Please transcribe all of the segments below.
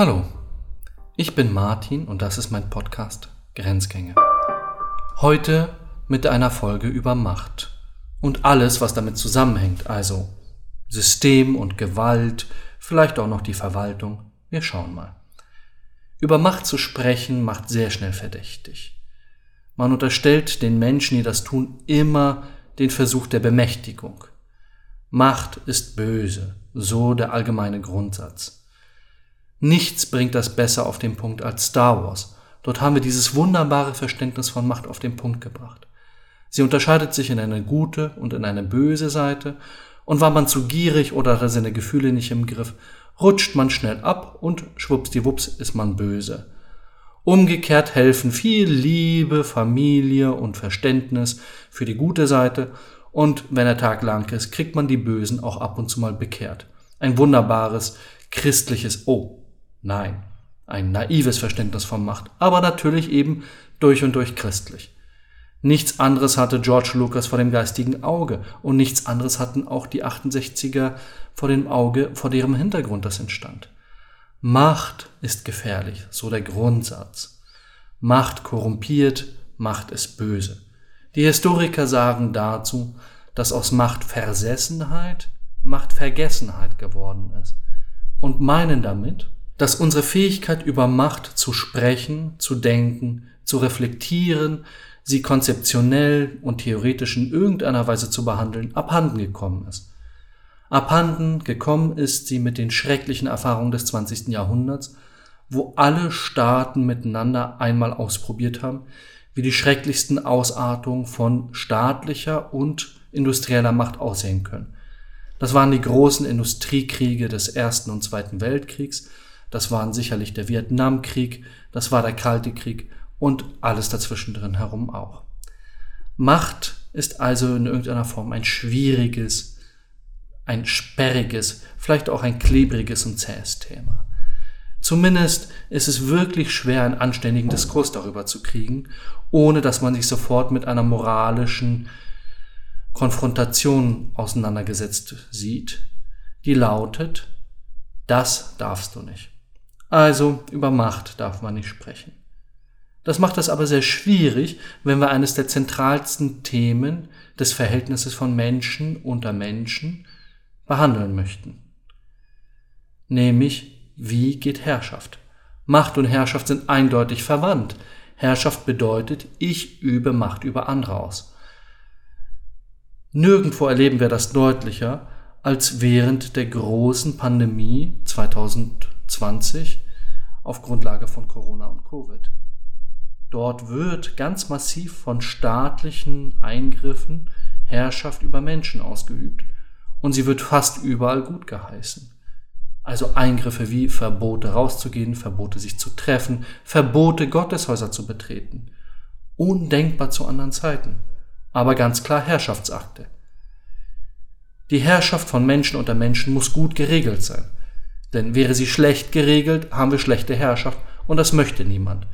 Hallo, ich bin Martin und das ist mein Podcast Grenzgänge. Heute mit einer Folge über Macht und alles, was damit zusammenhängt, also System und Gewalt, vielleicht auch noch die Verwaltung. Wir schauen mal. Über Macht zu sprechen macht sehr schnell verdächtig. Man unterstellt den Menschen, die das tun, immer den Versuch der Bemächtigung. Macht ist böse, so der allgemeine Grundsatz. Nichts bringt das besser auf den Punkt als Star Wars. Dort haben wir dieses wunderbare Verständnis von Macht auf den Punkt gebracht. Sie unterscheidet sich in eine gute und in eine böse Seite, und war man zu gierig oder hatte seine Gefühle nicht im Griff, rutscht man schnell ab und schwuppsdiwupps ist man böse. Umgekehrt helfen viel Liebe, Familie und Verständnis für die gute Seite, und wenn der Tag lang ist, kriegt man die Bösen auch ab und zu mal bekehrt. Ein wunderbares, christliches Oh. Nein, ein naives Verständnis von Macht, aber natürlich eben durch und durch christlich. Nichts anderes hatte George Lucas vor dem geistigen Auge und nichts anderes hatten auch die 68er vor dem Auge, vor deren Hintergrund das entstand. Macht ist gefährlich, so der Grundsatz. Macht korrumpiert, Macht ist böse. Die Historiker sagen dazu, dass aus Machtversessenheit Machtvergessenheit geworden ist und meinen damit, dass unsere Fähigkeit über Macht zu sprechen, zu denken, zu reflektieren, sie konzeptionell und theoretisch in irgendeiner Weise zu behandeln, abhanden gekommen ist. Abhanden gekommen ist sie mit den schrecklichen Erfahrungen des 20. Jahrhunderts, wo alle Staaten miteinander einmal ausprobiert haben, wie die schrecklichsten Ausartungen von staatlicher und industrieller Macht aussehen können. Das waren die großen Industriekriege des Ersten und Zweiten Weltkriegs, das waren sicherlich der Vietnamkrieg, das war der Kalte Krieg und alles dazwischen drin herum auch. Macht ist also in irgendeiner Form ein schwieriges, ein sperriges, vielleicht auch ein klebriges und zähes Thema. Zumindest ist es wirklich schwer, einen anständigen Diskurs darüber zu kriegen, ohne dass man sich sofort mit einer moralischen Konfrontation auseinandergesetzt sieht, die lautet, das darfst du nicht. Also über Macht darf man nicht sprechen. Das macht es aber sehr schwierig, wenn wir eines der zentralsten Themen des Verhältnisses von Menschen unter Menschen behandeln möchten. Nämlich, wie geht Herrschaft? Macht und Herrschaft sind eindeutig verwandt. Herrschaft bedeutet, ich übe Macht über andere aus. Nirgendwo erleben wir das deutlicher als während der großen Pandemie 2000 2020 auf Grundlage von Corona und Covid. Dort wird ganz massiv von staatlichen Eingriffen Herrschaft über Menschen ausgeübt und sie wird fast überall gut geheißen. Also Eingriffe wie Verbote rauszugehen, Verbote sich zu treffen, Verbote Gotteshäuser zu betreten. Undenkbar zu anderen Zeiten, aber ganz klar Herrschaftsakte. Die Herrschaft von Menschen unter Menschen muss gut geregelt sein. Denn wäre sie schlecht geregelt, haben wir schlechte Herrschaft und das möchte niemand.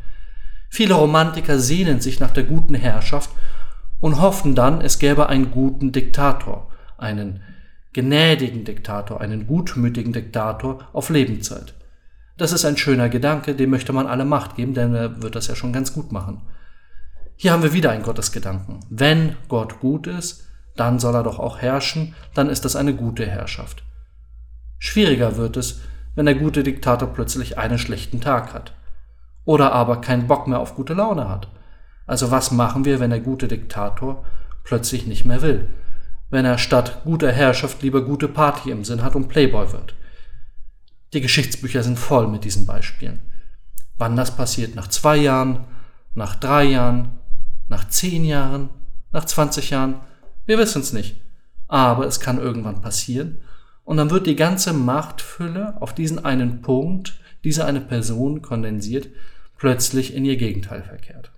Viele Romantiker sehnen sich nach der guten Herrschaft und hoffen dann, es gäbe einen guten Diktator, einen gnädigen Diktator, einen gutmütigen Diktator auf Lebenszeit. Das ist ein schöner Gedanke, dem möchte man alle Macht geben, denn er wird das ja schon ganz gut machen. Hier haben wir wieder einen Gottesgedanken. Wenn Gott gut ist, dann soll er doch auch herrschen, dann ist das eine gute Herrschaft. Schwieriger wird es, wenn der gute Diktator plötzlich einen schlechten Tag hat. Oder aber keinen Bock mehr auf gute Laune hat. Also was machen wir, wenn der gute Diktator plötzlich nicht mehr will? Wenn er statt guter Herrschaft lieber gute Party im Sinn hat und Playboy wird? Die Geschichtsbücher sind voll mit diesen Beispielen. Wann das passiert? Nach zwei Jahren? Nach drei Jahren? Nach zehn Jahren? Nach 20 Jahren? Wir wissen es nicht. Aber es kann irgendwann passieren und dann wird die ganze Machtfülle auf diesen einen Punkt, diese eine Person kondensiert, plötzlich in ihr Gegenteil verkehrt.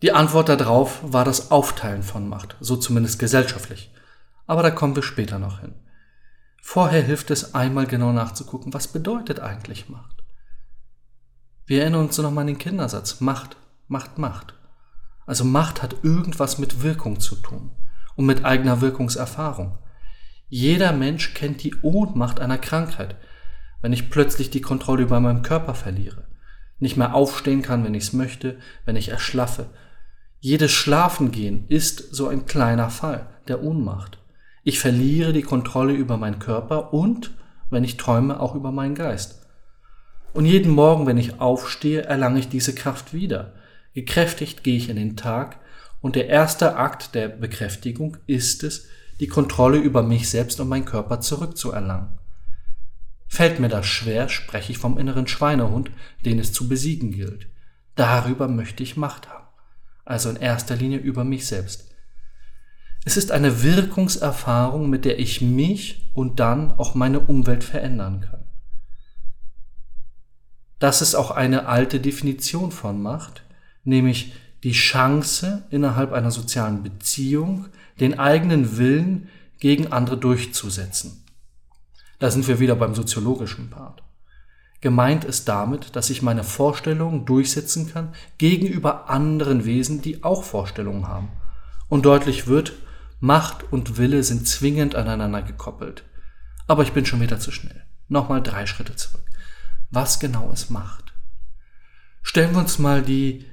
Die Antwort darauf war das Aufteilen von Macht, so zumindest gesellschaftlich. Aber da kommen wir später noch hin. Vorher hilft es einmal genau nachzugucken, was bedeutet eigentlich Macht. Wir erinnern uns nochmal an den Kindersatz. Macht, Macht, Macht. Also Macht hat irgendwas mit Wirkung zu tun und mit eigener Wirkungserfahrung. Jeder Mensch kennt die Ohnmacht einer Krankheit. wenn ich plötzlich die Kontrolle über meinen Körper verliere, nicht mehr aufstehen kann, wenn ich es möchte, wenn ich erschlaffe. Jedes Schlafengehen ist so ein kleiner Fall der Ohnmacht. Ich verliere die Kontrolle über meinen Körper und, wenn ich träume, auch über meinen Geist. Und jeden Morgen, wenn ich aufstehe, erlange ich diese Kraft wieder. Gekräftigt gehe ich in den Tag und der erste Akt der Bekräftigung ist es, die Kontrolle über mich selbst und meinen Körper zurückzuerlangen. Fällt mir das schwer, spreche ich vom inneren Schweinehund, den es zu besiegen gilt. Darüber möchte ich Macht haben. Also in erster Linie über mich selbst. Es ist eine Wirkungserfahrung, mit der ich mich und dann auch meine Umwelt verändern kann. Das ist auch eine alte Definition von Macht, nämlich die Chance, innerhalb einer sozialen Beziehung den eigenen Willen gegen andere durchzusetzen. Da sind wir wieder beim soziologischen Part. Gemeint ist damit, dass ich meine Vorstellungen durchsetzen kann gegenüber anderen Wesen, die auch Vorstellungen haben. Und deutlich wird, Macht und Wille sind zwingend aneinander gekoppelt. Aber ich bin schon wieder zu schnell. Nochmal drei Schritte zurück. Was genau ist Macht? Stellen wir uns mal die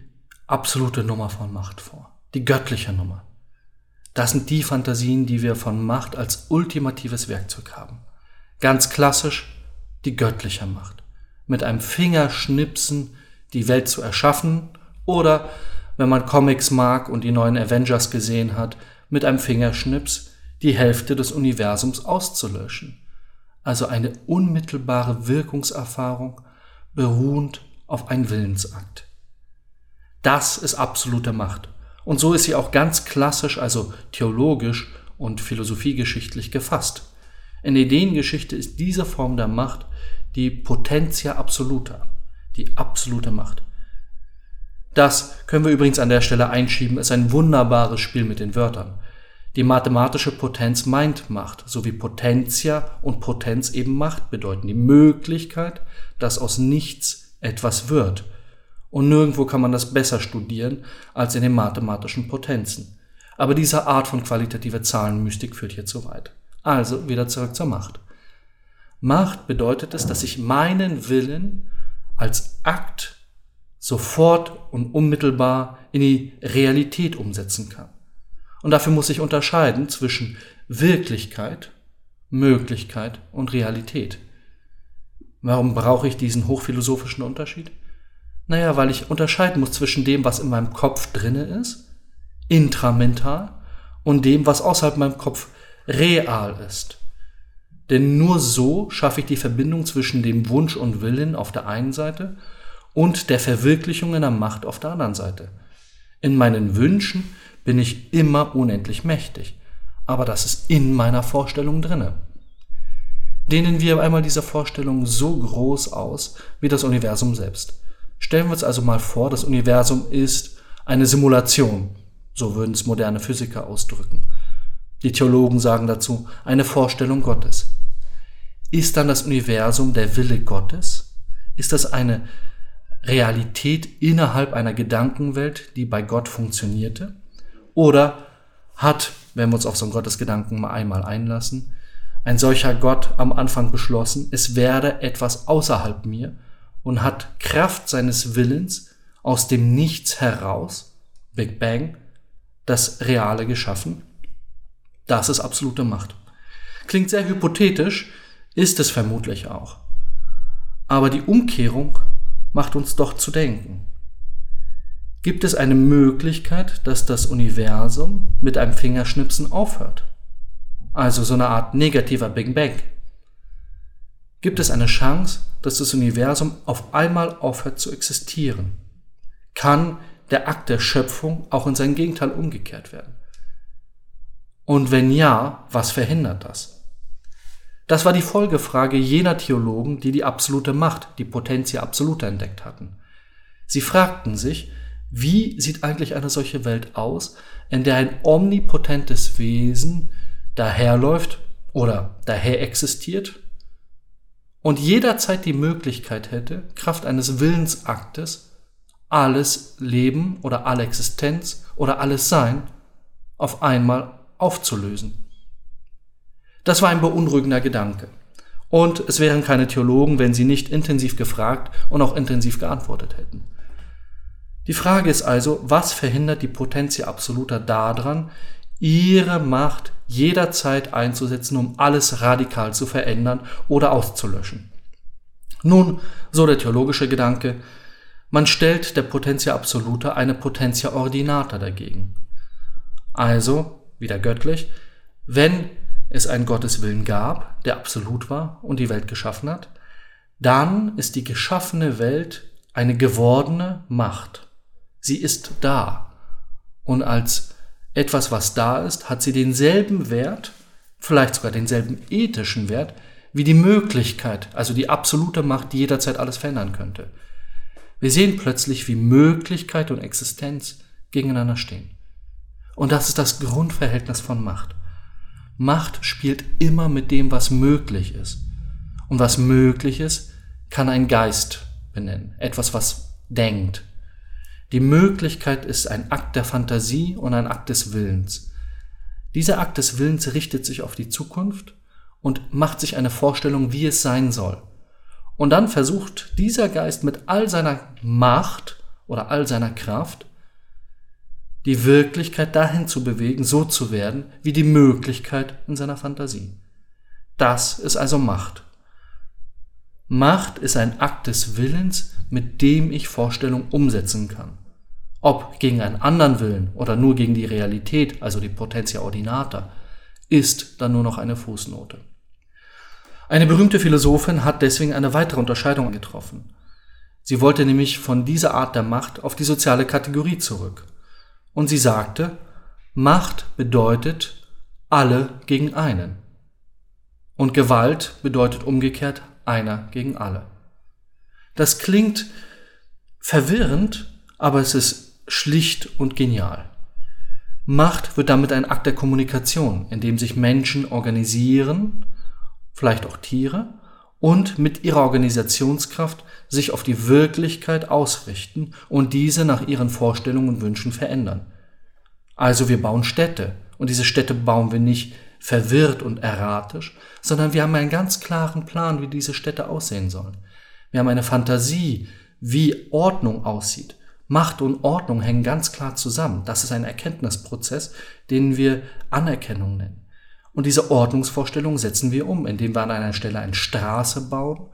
absolute Nummer von Macht vor. Die göttliche Nummer. Das sind die Fantasien, die wir von Macht als ultimatives Werkzeug haben. Ganz klassisch die göttliche Macht. Mit einem Fingerschnipsen die Welt zu erschaffen oder, wenn man Comics mag und die neuen Avengers gesehen hat, mit einem Fingerschnips die Hälfte des Universums auszulöschen. Also eine unmittelbare Wirkungserfahrung beruhend auf einen Willensakt. Das ist absolute Macht. Und so ist sie auch ganz klassisch, also theologisch und philosophiegeschichtlich gefasst. In der Ideengeschichte ist diese Form der Macht die Potentia absoluta, die absolute Macht. Das können wir übrigens an der Stelle einschieben, ist ein wunderbares Spiel mit den Wörtern. Die mathematische Potenz meint Macht, so wie Potentia und Potenz eben Macht bedeuten. Die Möglichkeit, dass aus nichts etwas wird. Und nirgendwo kann man das besser studieren als in den mathematischen Potenzen. Aber diese Art von qualitativer Zahlenmystik führt hier zu weit. Also wieder zurück zur Macht. Macht bedeutet es, dass ich meinen Willen als Akt sofort und unmittelbar in die Realität umsetzen kann. Und dafür muss ich unterscheiden zwischen Wirklichkeit, Möglichkeit und Realität. Warum brauche ich diesen hochphilosophischen Unterschied? Naja, weil ich unterscheiden muss zwischen dem, was in meinem Kopf drinne ist, intramental, und dem, was außerhalb meinem Kopf real ist. Denn nur so schaffe ich die Verbindung zwischen dem Wunsch und Willen auf der einen Seite und der Verwirklichung in der Macht auf der anderen Seite. In meinen Wünschen bin ich immer unendlich mächtig, aber das ist in meiner Vorstellung drinne. Dehnen wir einmal diese Vorstellung so groß aus wie das Universum selbst. Stellen wir uns also mal vor, das Universum ist eine Simulation, so würden es moderne Physiker ausdrücken. Die Theologen sagen dazu eine Vorstellung Gottes. Ist dann das Universum der Wille Gottes? Ist das eine Realität innerhalb einer Gedankenwelt, die bei Gott funktionierte? Oder hat, wenn wir uns auf so einen Gottesgedanken mal einmal einlassen, ein solcher Gott am Anfang beschlossen, es werde etwas außerhalb mir und hat Kraft seines Willens aus dem Nichts heraus, Big Bang, das Reale geschaffen? Das ist absolute Macht. Klingt sehr hypothetisch, ist es vermutlich auch. Aber die Umkehrung macht uns doch zu denken. Gibt es eine Möglichkeit, dass das Universum mit einem Fingerschnipsen aufhört? Also so eine Art negativer Big Bang. Gibt es eine Chance, dass das Universum auf einmal aufhört zu existieren? Kann der Akt der Schöpfung auch in sein Gegenteil umgekehrt werden? Und wenn ja, was verhindert das? Das war die Folgefrage jener Theologen, die die absolute Macht, die Potentia absoluta entdeckt hatten. Sie fragten sich, wie sieht eigentlich eine solche Welt aus, in der ein omnipotentes Wesen daherläuft oder daher existiert und jederzeit die Möglichkeit hätte, Kraft eines Willensaktes, alles Leben oder alle Existenz oder alles Sein auf einmal aufzulösen. Das war ein beunruhigender Gedanke. Und es wären keine Theologen, wenn sie nicht intensiv gefragt und auch intensiv geantwortet hätten. Die Frage ist also, was verhindert die Potentia Absoluta daran, ihre Macht jederzeit einzusetzen, um alles radikal zu verändern oder auszulöschen? Nun, so der theologische Gedanke, man stellt der Potentia Absoluta eine Potentia Ordinata dagegen. Also, wieder göttlich, wenn es einen Gotteswillen gab, der absolut war und die Welt geschaffen hat, dann ist die geschaffene Welt eine gewordene Macht. Sie ist da. Und als etwas, was da ist, hat sie denselben Wert, vielleicht sogar denselben ethischen Wert, wie die Möglichkeit, also die absolute Macht, die jederzeit alles verändern könnte. Wir sehen plötzlich, wie Möglichkeit und Existenz gegeneinander stehen. Und das ist das Grundverhältnis von Macht. Macht spielt immer mit dem, was möglich ist. Und was möglich ist, kann ein Geist benennen, etwas, was denkt. Die Möglichkeit ist ein Akt der Fantasie und ein Akt des Willens. Dieser Akt des Willens richtet sich auf die Zukunft und macht sich eine Vorstellung, wie es sein soll. Und dann versucht dieser Geist mit all seiner Macht oder all seiner Kraft die Wirklichkeit dahin zu bewegen, so zu werden, wie die Möglichkeit in seiner Fantasie. Das ist also Macht. Macht ist ein Akt des Willens, mit dem ich Vorstellungen umsetzen kann. Ob gegen einen anderen Willen oder nur gegen die Realität, also die Potentia Ordinata, ist dann nur noch eine Fußnote. Eine berühmte Philosophin hat deswegen eine weitere Unterscheidung getroffen. Sie wollte nämlich von dieser Art der Macht auf die soziale Kategorie zurück. Und sie sagte, Macht bedeutet alle gegen einen. Und Gewalt bedeutet umgekehrt einer gegen alle. Das klingt verwirrend, aber es ist schlicht und genial. Macht wird damit ein Akt der Kommunikation, in dem sich Menschen organisieren vielleicht auch Tiere, und mit ihrer Organisationskraft sich auf die Wirklichkeit ausrichten und diese nach ihren Vorstellungen und Wünschen verändern. Also wir bauen Städte und diese Städte bauen wir nicht verwirrt und erratisch, sondern wir haben einen ganz klaren Plan, wie diese Städte aussehen sollen. Wir haben eine Fantasie, wie Ordnung aussieht. Macht und Ordnung hängen ganz klar zusammen. Das ist ein Erkenntnisprozess, den wir Anerkennung nennen. Und diese Ordnungsvorstellung setzen wir um, indem wir an einer Stelle eine Straße bauen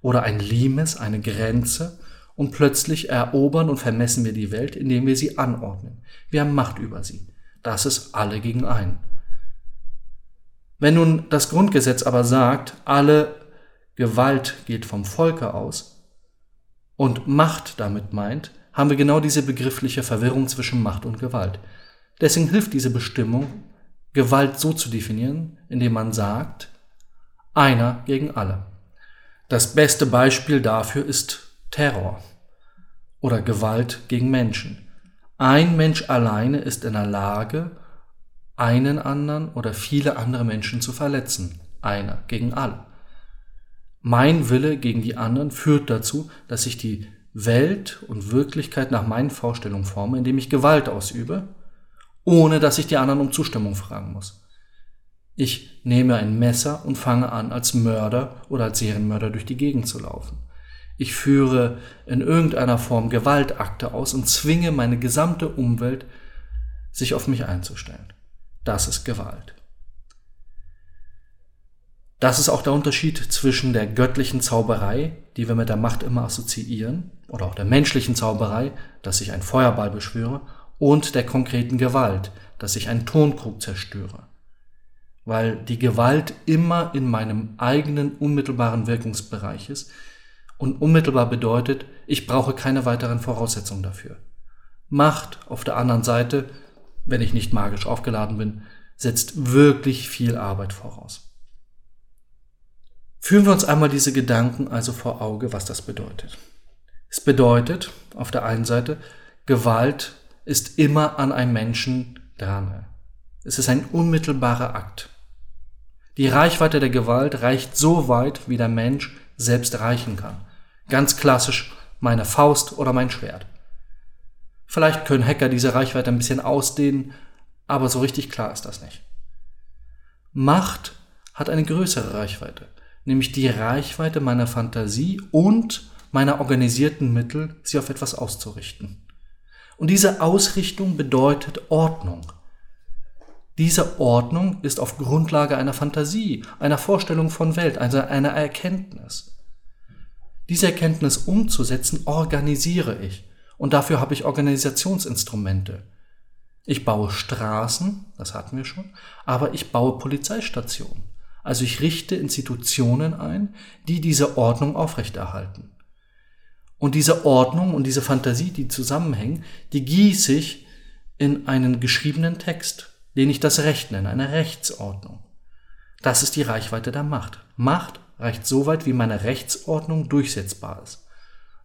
oder ein Limes, eine Grenze, und plötzlich erobern und vermessen wir die Welt, indem wir sie anordnen. Wir haben Macht über sie. Das ist alle gegen einen. Wenn nun das Grundgesetz aber sagt, alle Gewalt geht vom Volke aus und Macht damit meint, haben wir genau diese begriffliche Verwirrung zwischen Macht und Gewalt. Deswegen hilft diese Bestimmung Gewalt so zu definieren, indem man sagt, einer gegen alle. Das beste Beispiel dafür ist Terror oder Gewalt gegen Menschen. Ein Mensch alleine ist in der Lage, einen anderen oder viele andere Menschen zu verletzen. Einer gegen alle. Mein Wille gegen die anderen führt dazu, dass ich die Welt und Wirklichkeit nach meinen Vorstellungen forme, indem ich Gewalt ausübe ohne dass ich die anderen um Zustimmung fragen muss. Ich nehme ein Messer und fange an, als Mörder oder als Serienmörder durch die Gegend zu laufen. Ich führe in irgendeiner Form Gewaltakte aus und zwinge meine gesamte Umwelt, sich auf mich einzustellen. Das ist Gewalt. Das ist auch der Unterschied zwischen der göttlichen Zauberei, die wir mit der Macht immer assoziieren, oder auch der menschlichen Zauberei, dass ich ein Feuerball beschwöre, und der konkreten Gewalt, dass ich einen Tonkrug zerstöre. Weil die Gewalt immer in meinem eigenen unmittelbaren Wirkungsbereich ist und unmittelbar bedeutet, ich brauche keine weiteren Voraussetzungen dafür. Macht auf der anderen Seite, wenn ich nicht magisch aufgeladen bin, setzt wirklich viel Arbeit voraus. Führen wir uns einmal diese Gedanken also vor Auge, was das bedeutet. Es bedeutet auf der einen Seite, Gewalt ist immer an einem Menschen dran. Es ist ein unmittelbarer Akt. Die Reichweite der Gewalt reicht so weit, wie der Mensch selbst reichen kann. Ganz klassisch meine Faust oder mein Schwert. Vielleicht können Hacker diese Reichweite ein bisschen ausdehnen, aber so richtig klar ist das nicht. Macht hat eine größere Reichweite, nämlich die Reichweite meiner Fantasie und meiner organisierten Mittel, sie auf etwas auszurichten. Und diese Ausrichtung bedeutet Ordnung. Diese Ordnung ist auf Grundlage einer Fantasie, einer Vorstellung von Welt, also einer Erkenntnis. Diese Erkenntnis umzusetzen, organisiere ich. Und dafür habe ich Organisationsinstrumente. Ich baue Straßen, das hatten wir schon, aber ich baue Polizeistationen. Also ich richte Institutionen ein, die diese Ordnung aufrechterhalten. Und diese Ordnung und diese Fantasie, die zusammenhängen, die gieße ich in einen geschriebenen Text, den ich das Recht nenne, eine Rechtsordnung. Das ist die Reichweite der Macht. Macht reicht so weit, wie meine Rechtsordnung durchsetzbar ist.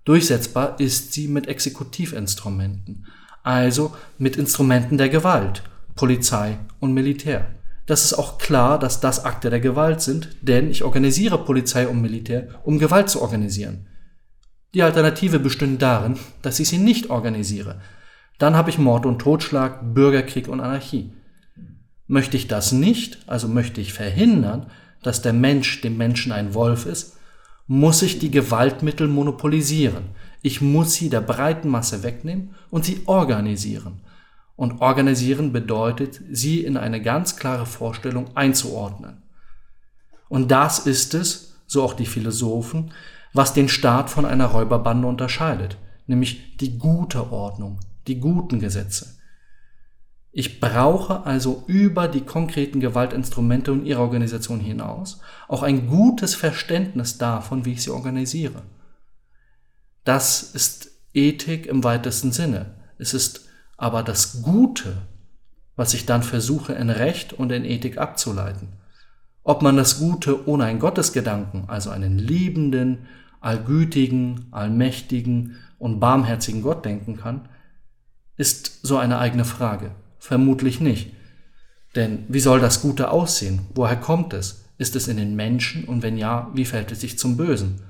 Durchsetzbar ist sie mit Exekutivinstrumenten, also mit Instrumenten der Gewalt, Polizei und Militär. Das ist auch klar, dass das Akte der Gewalt sind, denn ich organisiere Polizei und Militär, um Gewalt zu organisieren. Die Alternative bestünde darin, dass ich sie nicht organisiere. Dann habe ich Mord und Totschlag, Bürgerkrieg und Anarchie. Möchte ich das nicht, also möchte ich verhindern, dass der Mensch dem Menschen ein Wolf ist, muss ich die Gewaltmittel monopolisieren. Ich muss sie der breiten Masse wegnehmen und sie organisieren. Und organisieren bedeutet, sie in eine ganz klare Vorstellung einzuordnen. Und das ist es, so auch die Philosophen, was den Staat von einer Räuberbande unterscheidet, nämlich die gute Ordnung, die guten Gesetze. Ich brauche also über die konkreten Gewaltinstrumente und ihre Organisation hinaus auch ein gutes Verständnis davon, wie ich sie organisiere. Das ist Ethik im weitesten Sinne. Es ist aber das Gute, was ich dann versuche in Recht und in Ethik abzuleiten. Ob man das Gute ohne einen Gottesgedanken, also einen liebenden, allgütigen, allmächtigen und barmherzigen Gott denken kann, ist so eine eigene Frage. Vermutlich nicht. Denn wie soll das Gute aussehen? Woher kommt es? Ist es in den Menschen? Und wenn ja, wie fällt es sich zum Bösen?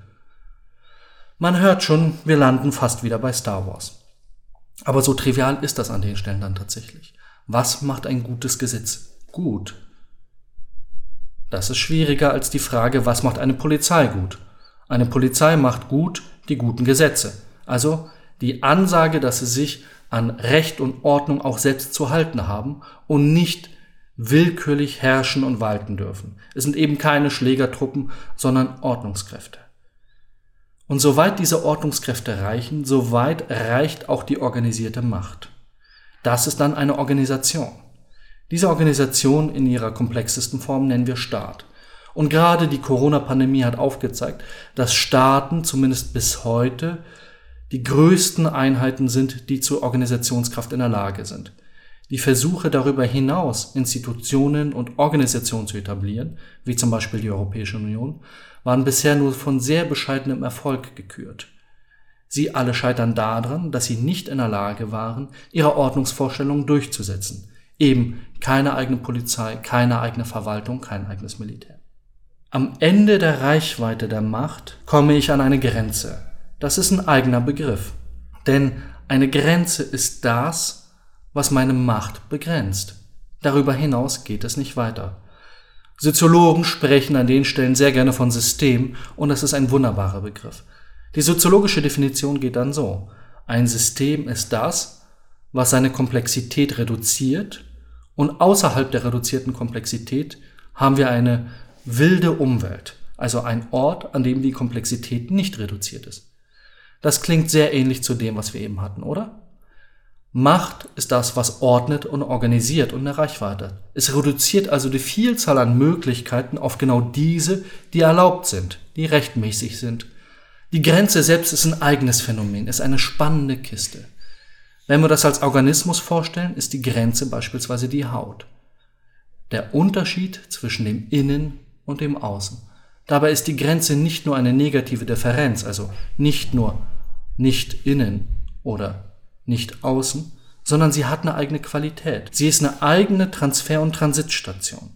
Man hört schon, wir landen fast wieder bei Star Wars. Aber so trivial ist das an den Stellen dann tatsächlich. Was macht ein gutes Gesetz gut? Das ist schwieriger als die Frage, was macht eine Polizei gut? Eine Polizei macht gut die guten Gesetze. Also die Ansage, dass sie sich an Recht und Ordnung auch selbst zu halten haben und nicht willkürlich herrschen und walten dürfen. Es sind eben keine Schlägertruppen, sondern Ordnungskräfte. Und soweit diese Ordnungskräfte reichen, soweit reicht auch die organisierte Macht. Das ist dann eine Organisation. Diese Organisation in ihrer komplexesten Form nennen wir Staat. Und gerade die Corona-Pandemie hat aufgezeigt, dass Staaten zumindest bis heute die größten Einheiten sind, die zur Organisationskraft in der Lage sind. Die Versuche darüber hinaus, Institutionen und Organisationen zu etablieren, wie zum Beispiel die Europäische Union, waren bisher nur von sehr bescheidenem Erfolg gekürt. Sie alle scheitern daran, dass sie nicht in der Lage waren, ihre Ordnungsvorstellungen durchzusetzen. Eben keine eigene Polizei, keine eigene Verwaltung, kein eigenes Militär. Am Ende der Reichweite der Macht komme ich an eine Grenze. Das ist ein eigener Begriff. Denn eine Grenze ist das, was meine Macht begrenzt. Darüber hinaus geht es nicht weiter. Soziologen sprechen an den Stellen sehr gerne von System und das ist ein wunderbarer Begriff. Die soziologische Definition geht dann so. Ein System ist das, was seine Komplexität reduziert und außerhalb der reduzierten Komplexität haben wir eine wilde Umwelt, also ein Ort, an dem die Komplexität nicht reduziert ist. Das klingt sehr ähnlich zu dem, was wir eben hatten, oder? Macht ist das, was ordnet und organisiert und eine Reichweite. Es reduziert also die Vielzahl an Möglichkeiten auf genau diese, die erlaubt sind, die rechtmäßig sind. Die Grenze selbst ist ein eigenes Phänomen, ist eine spannende Kiste. Wenn wir das als Organismus vorstellen, ist die Grenze beispielsweise die Haut. Der Unterschied zwischen dem Innen und dem Außen. Dabei ist die Grenze nicht nur eine negative Differenz, also nicht nur nicht innen oder nicht außen, sondern sie hat eine eigene Qualität. Sie ist eine eigene Transfer- und Transitstation.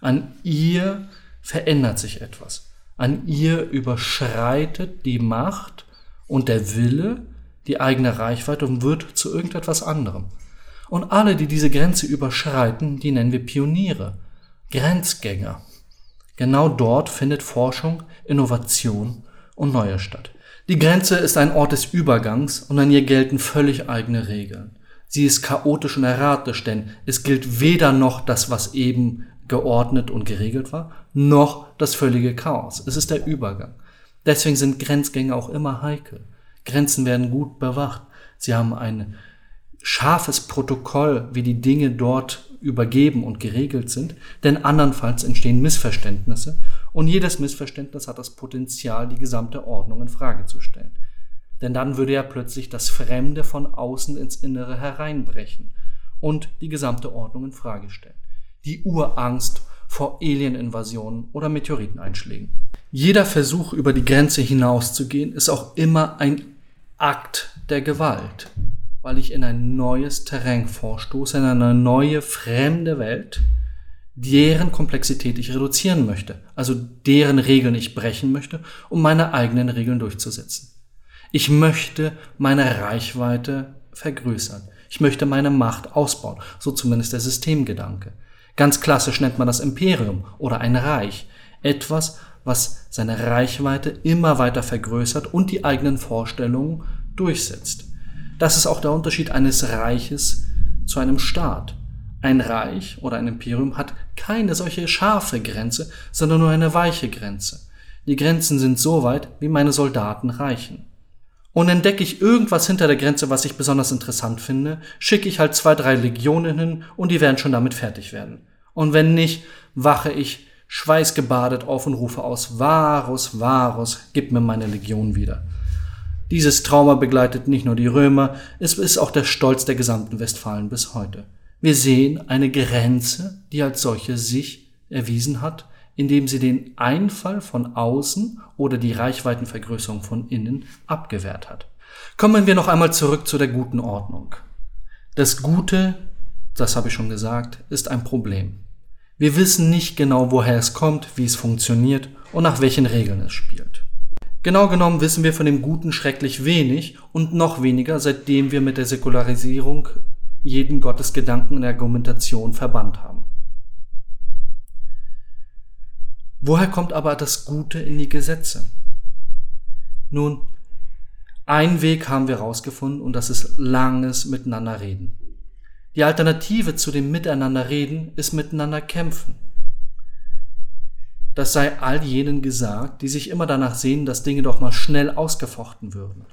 An ihr verändert sich etwas. An ihr überschreitet die Macht und der Wille die eigene Reichweite und wird zu irgendetwas anderem. Und alle, die diese Grenze überschreiten, die nennen wir Pioniere, Grenzgänger. Genau dort findet Forschung, Innovation und Neue statt. Die Grenze ist ein Ort des Übergangs und an ihr gelten völlig eigene Regeln. Sie ist chaotisch und erratisch, denn es gilt weder noch das, was eben geordnet und geregelt war, noch das völlige Chaos. Es ist der Übergang. Deswegen sind Grenzgänge auch immer heikel. Grenzen werden gut bewacht. Sie haben ein scharfes Protokoll, wie die Dinge dort übergeben und geregelt sind, denn andernfalls entstehen Missverständnisse und jedes Missverständnis hat das Potenzial, die gesamte Ordnung in Frage zu stellen. Denn dann würde ja plötzlich das Fremde von außen ins Innere hereinbrechen und die gesamte Ordnung in Frage stellen. Die Urangst vor Alieninvasionen oder Meteoriteneinschlägen. Jeder Versuch, über die Grenze hinauszugehen, ist auch immer ein Akt der Gewalt weil ich in ein neues Terrain vorstoße, in eine neue fremde Welt, deren Komplexität ich reduzieren möchte, also deren Regeln ich brechen möchte, um meine eigenen Regeln durchzusetzen. Ich möchte meine Reichweite vergrößern. Ich möchte meine Macht ausbauen, so zumindest der Systemgedanke. Ganz klassisch nennt man das Imperium oder ein Reich. Etwas, was seine Reichweite immer weiter vergrößert und die eigenen Vorstellungen durchsetzt. Das ist auch der Unterschied eines Reiches zu einem Staat. Ein Reich oder ein Imperium hat keine solche scharfe Grenze, sondern nur eine weiche Grenze. Die Grenzen sind so weit, wie meine Soldaten reichen. Und entdecke ich irgendwas hinter der Grenze, was ich besonders interessant finde, schicke ich halt zwei, drei Legionen hin und die werden schon damit fertig werden. Und wenn nicht, wache ich schweißgebadet auf und rufe aus, Varus, Varus, gib mir meine Legion wieder. Dieses Trauma begleitet nicht nur die Römer, es ist auch der Stolz der gesamten Westfalen bis heute. Wir sehen eine Grenze, die als solche sich erwiesen hat, indem sie den Einfall von außen oder die Reichweitenvergrößerung von innen abgewehrt hat. Kommen wir noch einmal zurück zu der guten Ordnung. Das Gute, das habe ich schon gesagt, ist ein Problem. Wir wissen nicht genau, woher es kommt, wie es funktioniert und nach welchen Regeln es spielt. Genau genommen wissen wir von dem Guten schrecklich wenig und noch weniger, seitdem wir mit der Säkularisierung jeden Gottesgedanken in der Argumentation verbannt haben. Woher kommt aber das Gute in die Gesetze? Nun, ein Weg haben wir herausgefunden und das ist langes Miteinander reden. Die Alternative zu dem Miteinander reden ist miteinander kämpfen. Das sei all jenen gesagt, die sich immer danach sehen, dass Dinge doch mal schnell ausgefochten würden.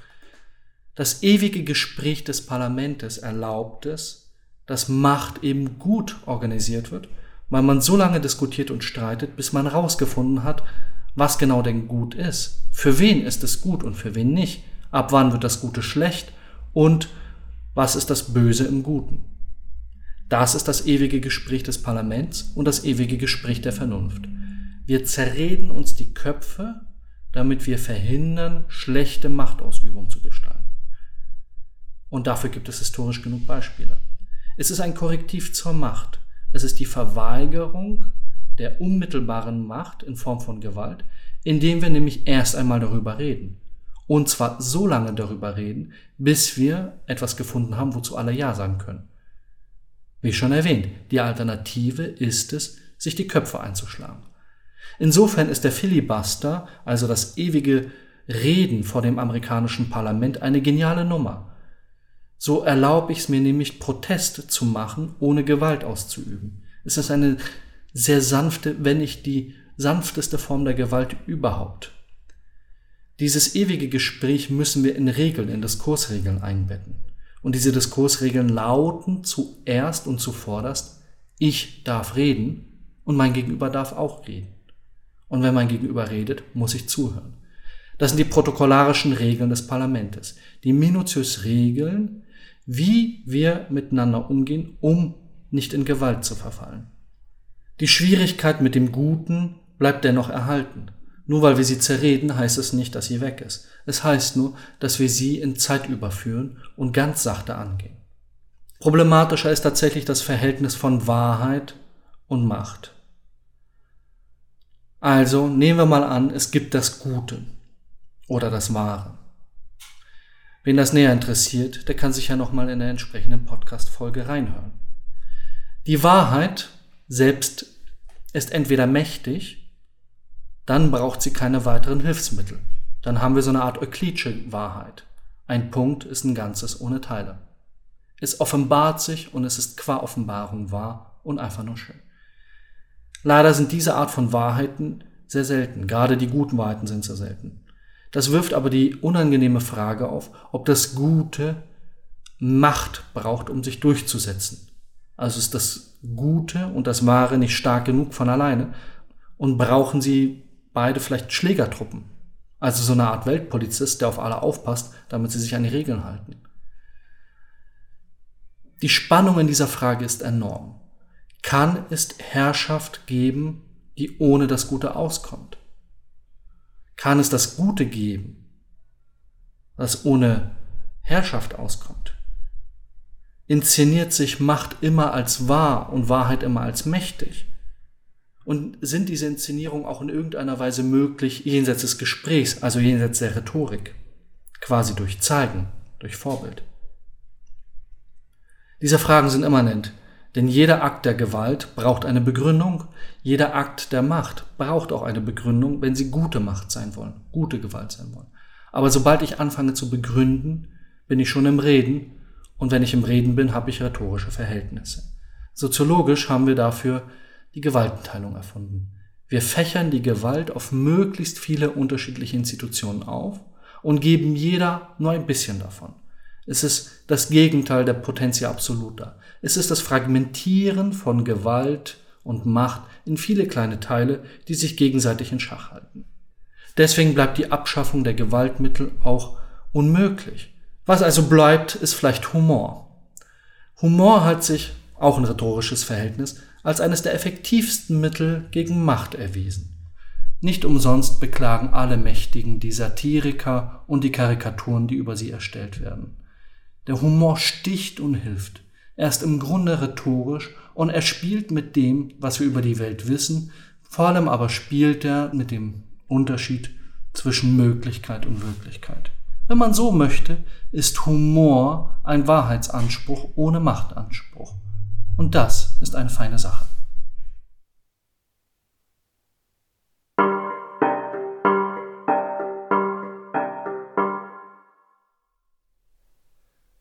Das ewige Gespräch des Parlamentes erlaubt es, dass Macht eben gut organisiert wird, weil man so lange diskutiert und streitet, bis man herausgefunden hat, was genau denn gut ist. Für wen ist es gut und für wen nicht? Ab wann wird das Gute schlecht? Und was ist das Böse im Guten? Das ist das ewige Gespräch des Parlaments und das ewige Gespräch der Vernunft. Wir zerreden uns die Köpfe, damit wir verhindern, schlechte Machtausübung zu gestalten. Und dafür gibt es historisch genug Beispiele. Es ist ein Korrektiv zur Macht. Es ist die Verweigerung der unmittelbaren Macht in Form von Gewalt, indem wir nämlich erst einmal darüber reden. Und zwar so lange darüber reden, bis wir etwas gefunden haben, wozu alle Ja sagen können. Wie schon erwähnt, die Alternative ist es, sich die Köpfe einzuschlagen. Insofern ist der Filibuster, also das ewige Reden vor dem amerikanischen Parlament, eine geniale Nummer. So erlaube ich es mir nämlich, Protest zu machen, ohne Gewalt auszuüben. Es ist eine sehr sanfte, wenn nicht die sanfteste Form der Gewalt überhaupt. Dieses ewige Gespräch müssen wir in Regeln, in Diskursregeln einbetten. Und diese Diskursregeln lauten zuerst und zuvorderst, ich darf reden und mein Gegenüber darf auch reden. Und wenn mein Gegenüber redet, muss ich zuhören. Das sind die protokollarischen Regeln des Parlaments, die minutiös regeln, wie wir miteinander umgehen, um nicht in Gewalt zu verfallen. Die Schwierigkeit mit dem Guten bleibt dennoch erhalten. Nur weil wir sie zerreden, heißt es nicht, dass sie weg ist. Es heißt nur, dass wir sie in Zeit überführen und ganz sachte angehen. Problematischer ist tatsächlich das Verhältnis von Wahrheit und Macht. Also nehmen wir mal an, es gibt das Gute oder das Wahre. Wen das näher interessiert, der kann sich ja nochmal in der entsprechenden Podcast-Folge reinhören. Die Wahrheit selbst ist entweder mächtig dann braucht sie keine weiteren Hilfsmittel. Dann haben wir so eine Art Euklidische Wahrheit. Ein Punkt ist ein Ganzes ohne Teile. Es offenbart sich und es ist qua Offenbarung wahr und einfach nur schön. Leider sind diese Art von Wahrheiten sehr selten. Gerade die guten Wahrheiten sind sehr selten. Das wirft aber die unangenehme Frage auf, ob das Gute Macht braucht, um sich durchzusetzen. Also ist das Gute und das Wahre nicht stark genug von alleine und brauchen sie beide vielleicht Schlägertruppen. Also so eine Art Weltpolizist, der auf alle aufpasst, damit sie sich an die Regeln halten. Die Spannung in dieser Frage ist enorm. Kann es Herrschaft geben, die ohne das Gute auskommt? Kann es das Gute geben, das ohne Herrschaft auskommt? Inszeniert sich Macht immer als wahr und Wahrheit immer als mächtig? Und sind diese Inszenierungen auch in irgendeiner Weise möglich jenseits des Gesprächs, also jenseits der Rhetorik, quasi durch Zeigen, durch Vorbild? Diese Fragen sind immanent, denn jeder Akt der Gewalt braucht eine Begründung, jeder Akt der Macht braucht auch eine Begründung, wenn sie gute Macht sein wollen, gute Gewalt sein wollen. Aber sobald ich anfange zu begründen, bin ich schon im Reden und wenn ich im Reden bin, habe ich rhetorische Verhältnisse. Soziologisch haben wir dafür die Gewaltenteilung erfunden. Wir fächern die Gewalt auf möglichst viele unterschiedliche Institutionen auf und geben jeder nur ein bisschen davon. Es ist das Gegenteil der Potentia Absoluta. Es ist das Fragmentieren von Gewalt und Macht in viele kleine Teile, die sich gegenseitig in Schach halten. Deswegen bleibt die Abschaffung der Gewaltmittel auch unmöglich. Was also bleibt, ist vielleicht Humor. Humor hat sich, auch ein rhetorisches Verhältnis, als eines der effektivsten Mittel gegen Macht erwiesen. Nicht umsonst beklagen alle Mächtigen die Satiriker und die Karikaturen, die über sie erstellt werden. Der Humor sticht und hilft. Er ist im Grunde rhetorisch und er spielt mit dem, was wir über die Welt wissen, vor allem aber spielt er mit dem Unterschied zwischen Möglichkeit und Wirklichkeit. Wenn man so möchte, ist Humor ein Wahrheitsanspruch ohne Machtanspruch. Und das ist eine feine Sache.